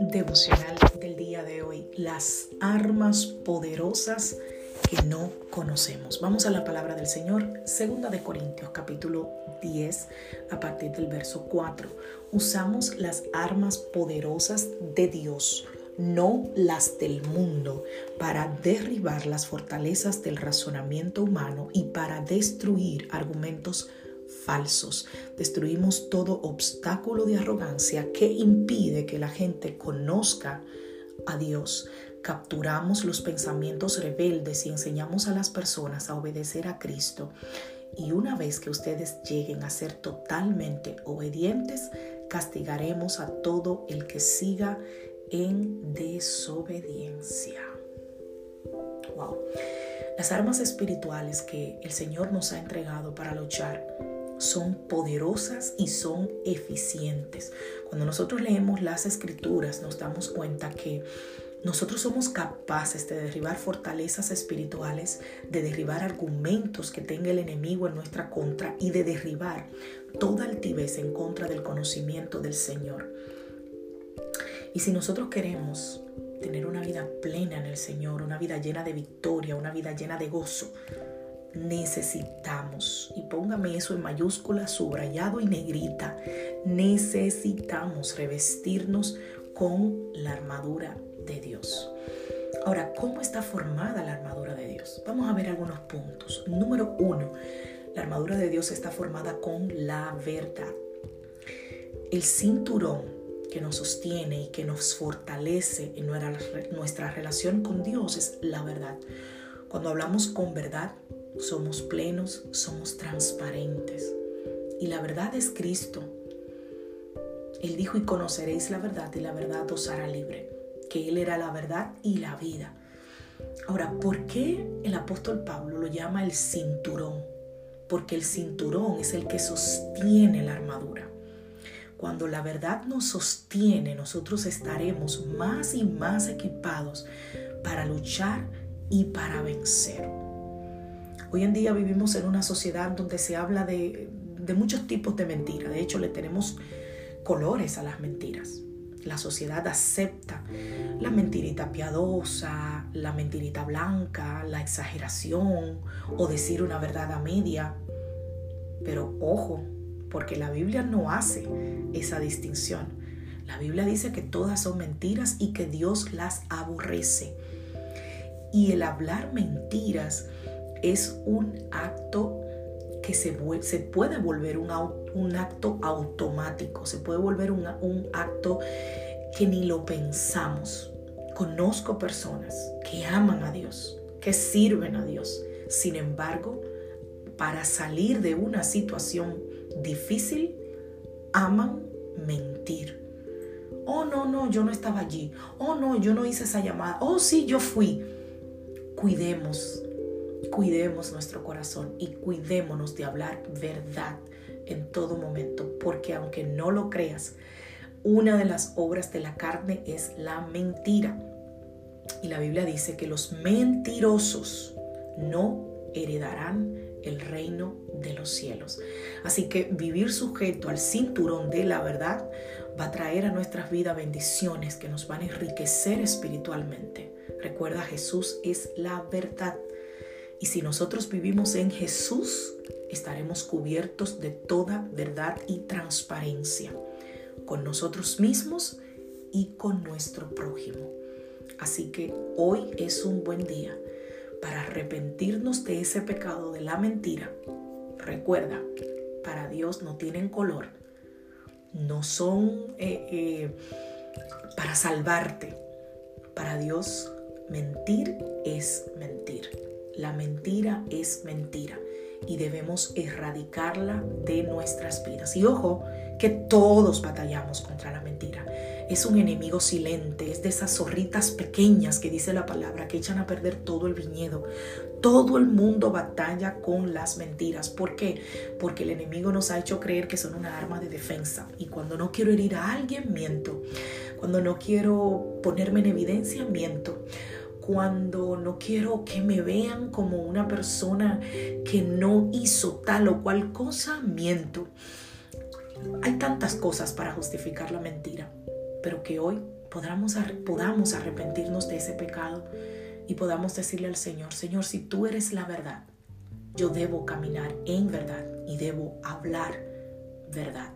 Devocional del día de hoy, las armas poderosas que no conocemos. Vamos a la palabra del Señor, segunda de Corintios capítulo 10 a partir del verso 4. Usamos las armas poderosas de Dios, no las del mundo, para derribar las fortalezas del razonamiento humano y para destruir argumentos falsos. Destruimos todo obstáculo de arrogancia que impide que la gente conozca a Dios. Capturamos los pensamientos rebeldes y enseñamos a las personas a obedecer a Cristo. Y una vez que ustedes lleguen a ser totalmente obedientes, castigaremos a todo el que siga en desobediencia. Wow. Las armas espirituales que el Señor nos ha entregado para luchar son poderosas y son eficientes. Cuando nosotros leemos las escrituras nos damos cuenta que nosotros somos capaces de derribar fortalezas espirituales, de derribar argumentos que tenga el enemigo en nuestra contra y de derribar toda altivez en contra del conocimiento del Señor. Y si nosotros queremos tener una vida plena en el Señor, una vida llena de victoria, una vida llena de gozo, necesitamos, y póngame eso en mayúscula, subrayado y negrita, necesitamos revestirnos con la armadura de Dios. Ahora, ¿cómo está formada la armadura de Dios? Vamos a ver algunos puntos. Número uno, la armadura de Dios está formada con la verdad. El cinturón que nos sostiene y que nos fortalece en nuestra relación con Dios es la verdad. Cuando hablamos con verdad, somos plenos, somos transparentes. Y la verdad es Cristo. Él dijo, y conoceréis la verdad, y la verdad os hará libre. Que Él era la verdad y la vida. Ahora, ¿por qué el apóstol Pablo lo llama el cinturón? Porque el cinturón es el que sostiene la armadura. Cuando la verdad nos sostiene, nosotros estaremos más y más equipados para luchar y para vencer. Hoy en día vivimos en una sociedad donde se habla de, muchos tipos de mentiras. De hecho, le tenemos colores a las mentiras. La sociedad acepta la mentirita piadosa, la mentirita blanca, la exageración o decir una verdad a media. Pero ojo, porque la Biblia no hace esa distinción. La Biblia dice que todas son mentiras y que Dios las aborrece. Y el hablar mentiras es un acto que se, se puede volver un, un, acto automático, se puede volver un, un acto que ni lo pensamos. Conozco personas que aman a Dios, que sirven a Dios. Sin embargo, para salir de una situación difícil, aman mentir. Oh, no, no, yo no estaba allí. Oh, no, yo no hice esa llamada. Oh, sí, yo fui. Cuidemos cuidemos nuestro corazón y cuidémonos de hablar verdad en todo momento, porque aunque no lo creas, una de las obras de la carne es la mentira. Y la Biblia dice que los mentirosos no heredarán el reino de los cielos. Así que vivir sujeto al cinturón de la verdad va a traer a nuestras vidas bendiciones que nos van a enriquecer espiritualmente. Recuerda, Jesús es la verdad. Y si nosotros vivimos en Jesús, estaremos cubiertos de toda verdad y transparencia con nosotros mismos y con nuestro prójimo. Así que hoy es un buen día para arrepentirnos de ese pecado de la mentira. Recuerda, para Dios no tienen color, no son eh, eh, para salvarte. Para Dios mentir es mentir. La mentira es mentira y debemos erradicarla de nuestras vidas. Y ojo, que todos batallamos contra la mentira. Es un enemigo silente, es de esas zorritas pequeñas que dice la palabra, que echan a perder todo el viñedo. Todo el mundo batalla con las mentiras. ¿Por qué? Porque el enemigo nos ha hecho creer que son una arma de defensa. Y cuando no quiero herir a alguien, miento. Cuando no quiero ponerme en evidencia, miento cuando no quiero que me vean como una persona que no hizo tal o cual cosa, miento. Hay tantas cosas para justificar la mentira, pero que hoy podamos, podamos arrepentirnos de ese pecado y podamos decirle al Señor, Señor, si tú eres la verdad, yo debo caminar en verdad y debo hablar verdad.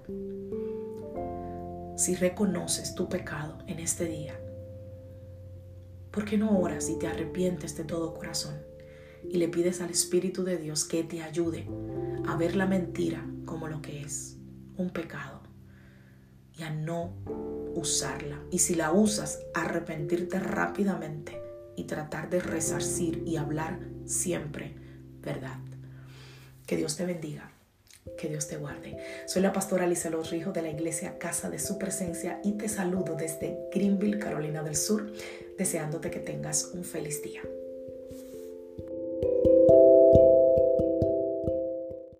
Si reconoces tu pecado en este día, ¿por qué no oras y te arrepientes de todo corazón y le pides al Espíritu de Dios que te ayude a ver la mentira como lo que es? un pecado y a no usarla. Y si la usas, arrepentirte rápidamente y tratar de resarcir y hablar siempre verdad. Que Dios te bendiga. Que Dios te guarde. Soy la pastora Lisa Los Rijos de la iglesia Casa de Su Presencia y te saludo desde Greenville, Carolina del Sur, deseándote que tengas un feliz día.